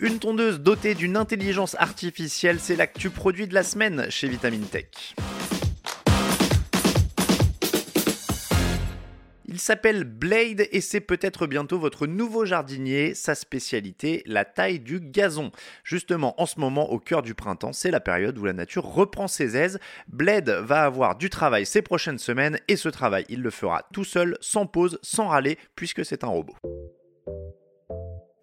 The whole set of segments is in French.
Une tondeuse dotée d'une intelligence artificielle, c'est l'actu produit de la semaine chez Vitamine Tech. Il s'appelle Blade et c'est peut-être bientôt votre nouveau jardinier. Sa spécialité, la taille du gazon. Justement, en ce moment, au cœur du printemps, c'est la période où la nature reprend ses aises. Blade va avoir du travail ces prochaines semaines et ce travail, il le fera tout seul, sans pause, sans râler, puisque c'est un robot.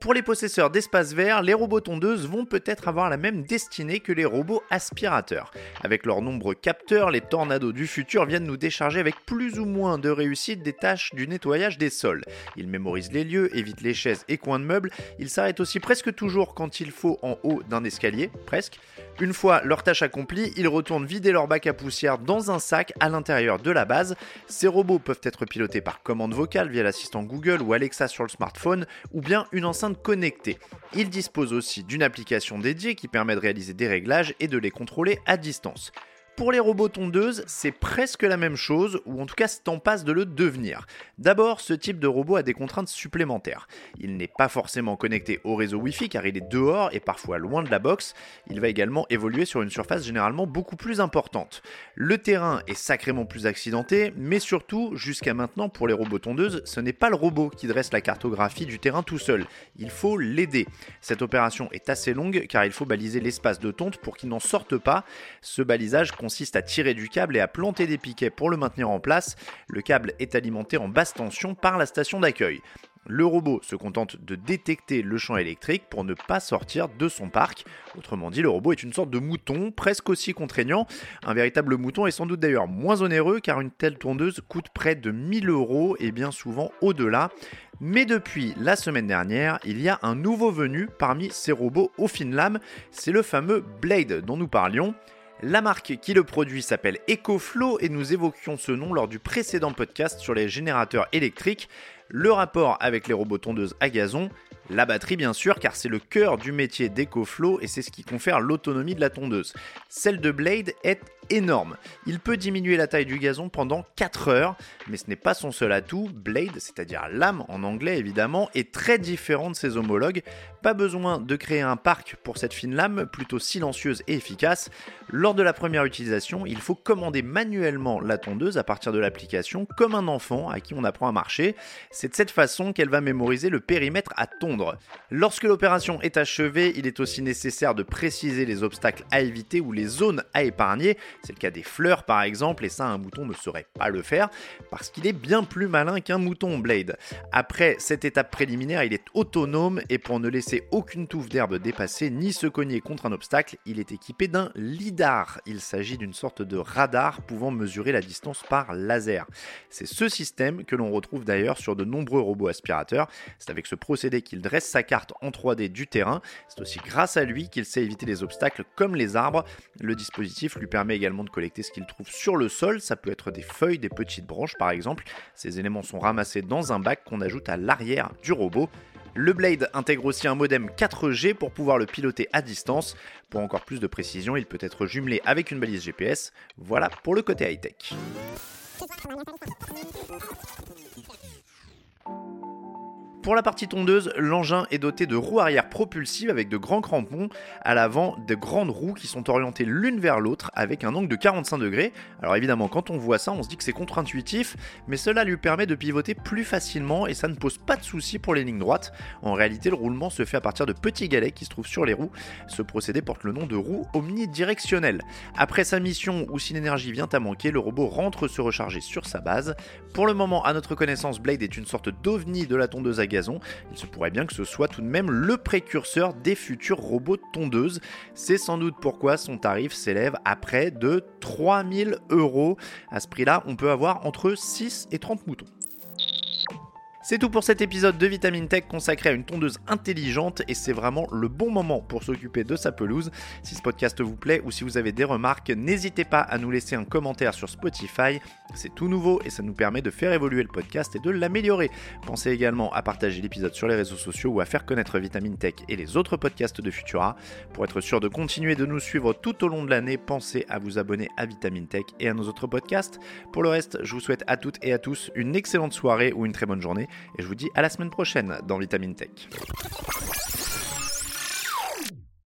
Pour les possesseurs d'espaces verts, les robots tondeuses vont peut-être avoir la même destinée que les robots aspirateurs. Avec leurs nombreux capteurs, les tornados du futur viennent nous décharger avec plus ou moins de réussite des tâches du nettoyage des sols. Ils mémorisent les lieux, évitent les chaises et coins de meubles, ils s'arrêtent aussi presque toujours quand il faut en haut d'un escalier, presque. Une fois leur tâche accomplie, ils retournent vider leur bac à poussière dans un sac à l'intérieur de la base. Ces robots peuvent être pilotés par commande vocale via l'assistant Google ou Alexa sur le smartphone, ou bien une enceinte connectés. Ils disposent aussi d'une application dédiée qui permet de réaliser des réglages et de les contrôler à distance. Pour les robots tondeuses, c'est presque la même chose, ou en tout cas c'est en passe de le devenir. D'abord, ce type de robot a des contraintes supplémentaires. Il n'est pas forcément connecté au réseau Wi-Fi car il est dehors et parfois loin de la box. Il va également évoluer sur une surface généralement beaucoup plus importante. Le terrain est sacrément plus accidenté, mais surtout, jusqu'à maintenant pour les robots tondeuses, ce n'est pas le robot qui dresse la cartographie du terrain tout seul. Il faut l'aider. Cette opération est assez longue car il faut baliser l'espace de tonte pour qu'il n'en sorte pas. Ce balisage consiste à tirer du câble et à planter des piquets pour le maintenir en place. Le câble est alimenté en basse tension par la station d'accueil. Le robot se contente de détecter le champ électrique pour ne pas sortir de son parc. Autrement dit, le robot est une sorte de mouton, presque aussi contraignant. Un véritable mouton est sans doute d'ailleurs moins onéreux car une telle tondeuse coûte près de 1000 euros et bien souvent au-delà. Mais depuis la semaine dernière, il y a un nouveau venu parmi ces robots au fines lames, c'est le fameux Blade dont nous parlions. La marque qui le produit s'appelle EcoFlow et nous évoquions ce nom lors du précédent podcast sur les générateurs électriques. Le rapport avec les robots tondeuses à gazon, la batterie bien sûr, car c'est le cœur du métier d'EcoFlow et c'est ce qui confère l'autonomie de la tondeuse. Celle de Blade est énorme. Il peut diminuer la taille du gazon pendant 4 heures, mais ce n'est pas son seul atout. Blade, c'est-à-dire lame en anglais évidemment, est très différent de ses homologues. Pas besoin de créer un parc pour cette fine lame, plutôt silencieuse et efficace. Lors de la première utilisation, il faut commander manuellement la tondeuse à partir de l'application, comme un enfant à qui on apprend à marcher. C'est de cette façon qu'elle va mémoriser le périmètre à tondre. Lorsque l'opération est achevée, il est aussi nécessaire de préciser les obstacles à éviter ou les zones à épargner. C'est le cas des fleurs par exemple, et ça un mouton ne saurait pas le faire, parce qu'il est bien plus malin qu'un mouton Blade. Après cette étape préliminaire, il est autonome, et pour ne laisser aucune touffe d'herbe dépasser, ni se cogner contre un obstacle, il est équipé d'un LIDAR. Il s'agit d'une sorte de radar pouvant mesurer la distance par laser. C'est ce système que l'on retrouve d'ailleurs sur de nombreux robots aspirateurs. C'est avec ce procédé qu'il dresse sa carte en 3D du terrain. C'est aussi grâce à lui qu'il sait éviter les obstacles comme les arbres. Le dispositif lui permet également de collecter ce qu'il trouve sur le sol. Ça peut être des feuilles, des petites branches par exemple. Ces éléments sont ramassés dans un bac qu'on ajoute à l'arrière du robot. Le Blade intègre aussi un modem 4G pour pouvoir le piloter à distance. Pour encore plus de précision, il peut être jumelé avec une balise GPS. Voilà pour le côté high-tech. Pour la partie tondeuse, l'engin est doté de roues arrière propulsives avec de grands crampons, à l'avant de grandes roues qui sont orientées l'une vers l'autre avec un angle de 45 degrés. Alors évidemment, quand on voit ça, on se dit que c'est contre-intuitif, mais cela lui permet de pivoter plus facilement et ça ne pose pas de soucis pour les lignes droites. En réalité, le roulement se fait à partir de petits galets qui se trouvent sur les roues. Ce procédé porte le nom de roue omnidirectionnelle. Après sa mission ou si l'énergie vient à manquer, le robot rentre se recharger sur sa base. Pour le moment, à notre connaissance, Blade est une sorte d'ovni de la tondeuse à il se pourrait bien que ce soit tout de même le précurseur des futurs robots tondeuses. C'est sans doute pourquoi son tarif s'élève à près de 3000 euros. À ce prix-là, on peut avoir entre 6 et 30 moutons. C'est tout pour cet épisode de Vitamine Tech consacré à une tondeuse intelligente et c'est vraiment le bon moment pour s'occuper de sa pelouse. Si ce podcast vous plaît ou si vous avez des remarques, n'hésitez pas à nous laisser un commentaire sur Spotify. C'est tout nouveau et ça nous permet de faire évoluer le podcast et de l'améliorer. Pensez également à partager l'épisode sur les réseaux sociaux ou à faire connaître Vitamine Tech et les autres podcasts de Futura. Pour être sûr de continuer de nous suivre tout au long de l'année, pensez à vous abonner à Vitamine Tech et à nos autres podcasts. Pour le reste, je vous souhaite à toutes et à tous une excellente soirée ou une très bonne journée et je vous dis à la semaine prochaine dans Vitamine Tech.